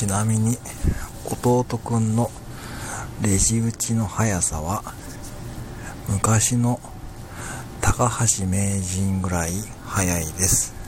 ちなみに弟くんのレジ打ちの速さは昔の高橋名人ぐらい速いです。